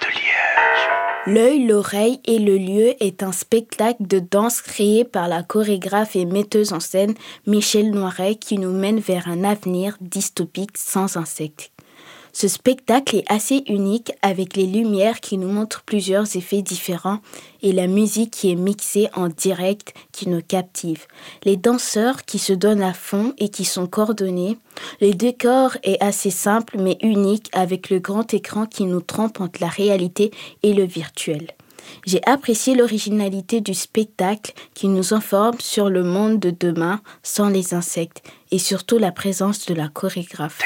De Liège. L'œil, l'oreille et le lieu est un spectacle de danse créé par la chorégraphe et metteuse en scène Michel Noiret qui nous mène vers un avenir dystopique sans insectes. Ce spectacle est assez unique avec les lumières qui nous montrent plusieurs effets différents et la musique qui est mixée en direct qui nous captive. Les danseurs qui se donnent à fond et qui sont coordonnés. Le décor est assez simple mais unique avec le grand écran qui nous trompe entre la réalité et le virtuel. J'ai apprécié l'originalité du spectacle qui nous informe sur le monde de demain sans les insectes et surtout la présence de la chorégraphe.